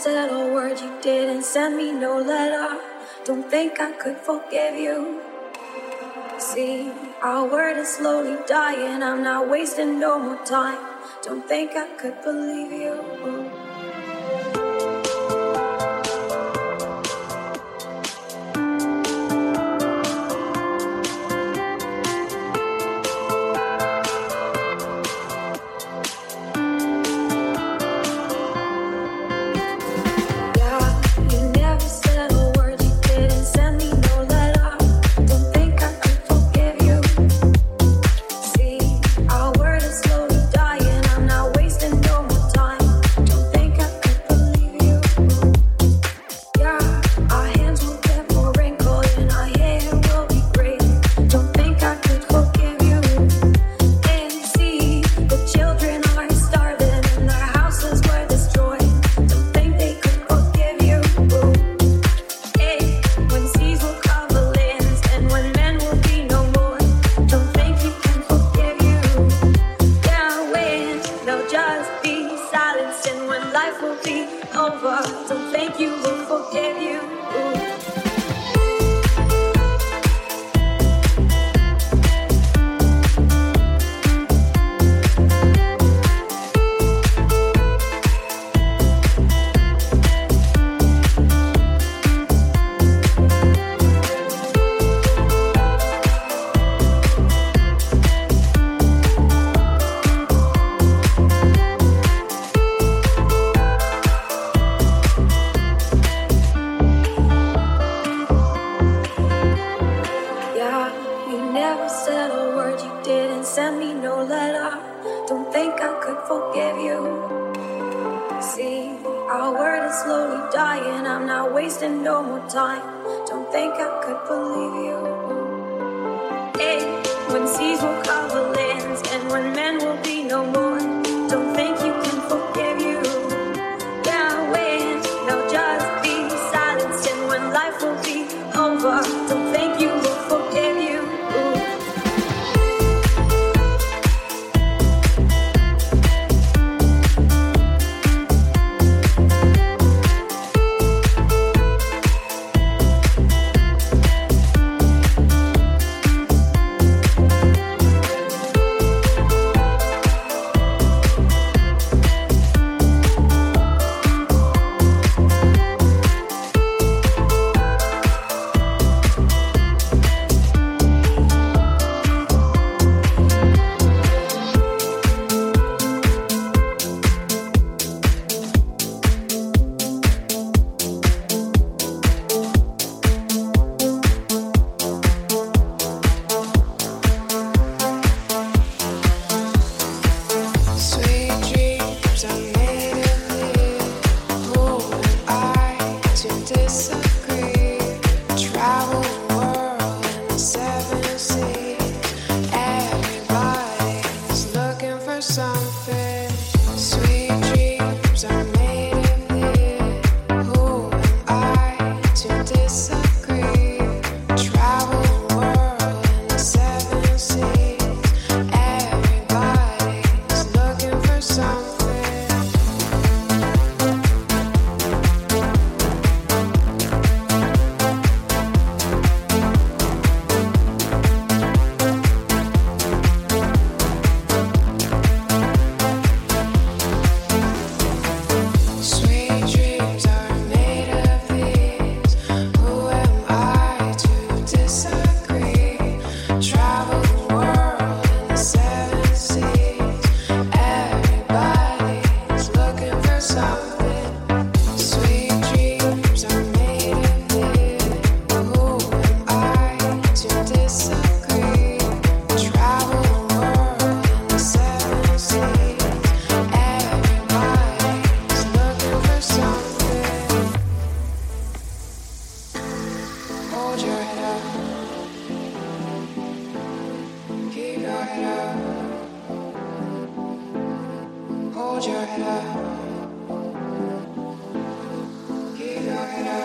Said a word, you didn't send me no letter. Don't think I could forgive you. See, our word is slowly dying, I'm not wasting no more time. Don't think I could believe you. night.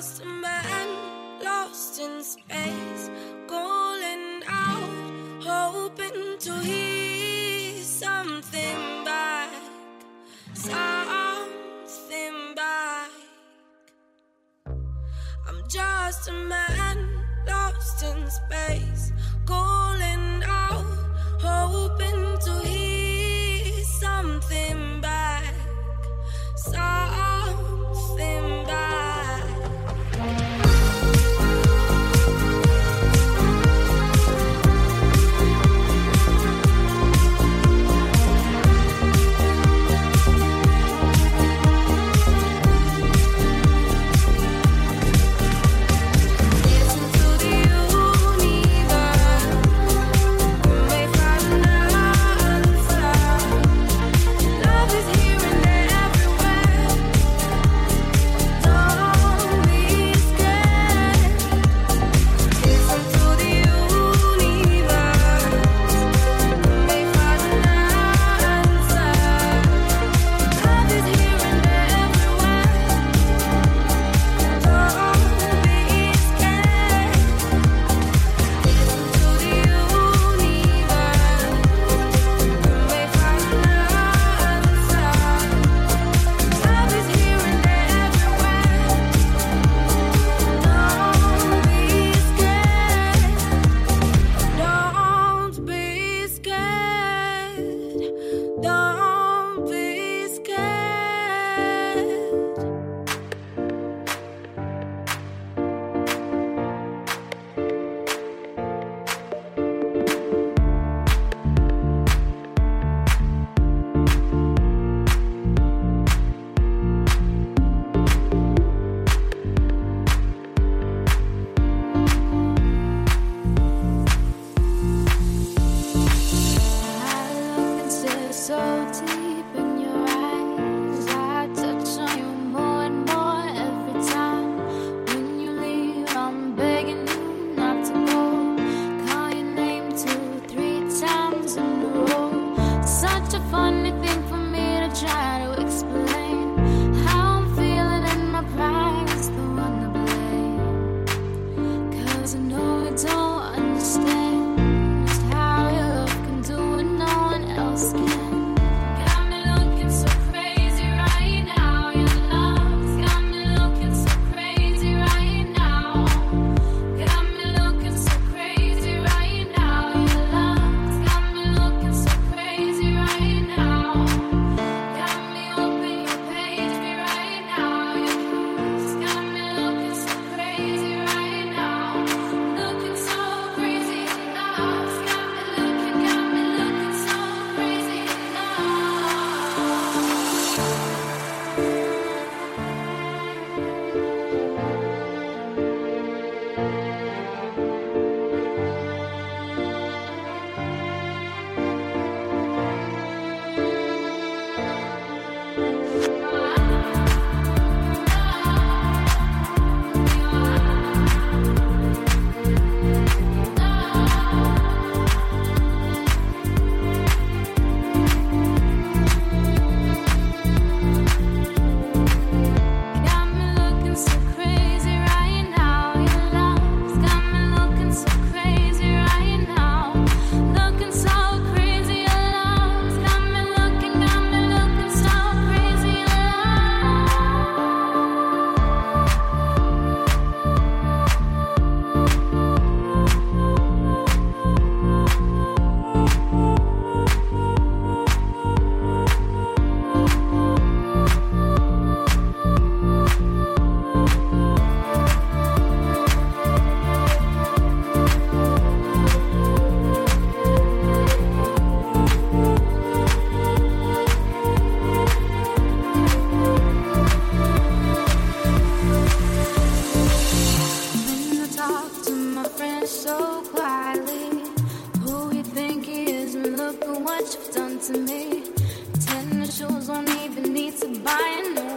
just a man lost in space, calling out, hoping to hear something back, something back. I'm just a man lost in space, calling out, hoping. you've done to me. Ten shoes won't even need to buy another.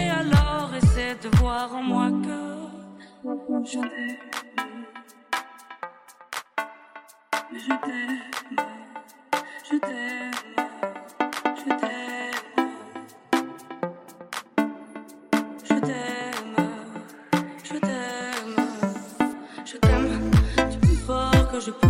fais alors Essaie de voir en moi que je t'aime. Je t'aime, je t'aime, je t'aime. Je t'aime, je t'aime, je t'aime. Tu plus fort que je peux.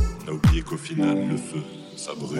A oublié qu'au final, le feu, ça brûle.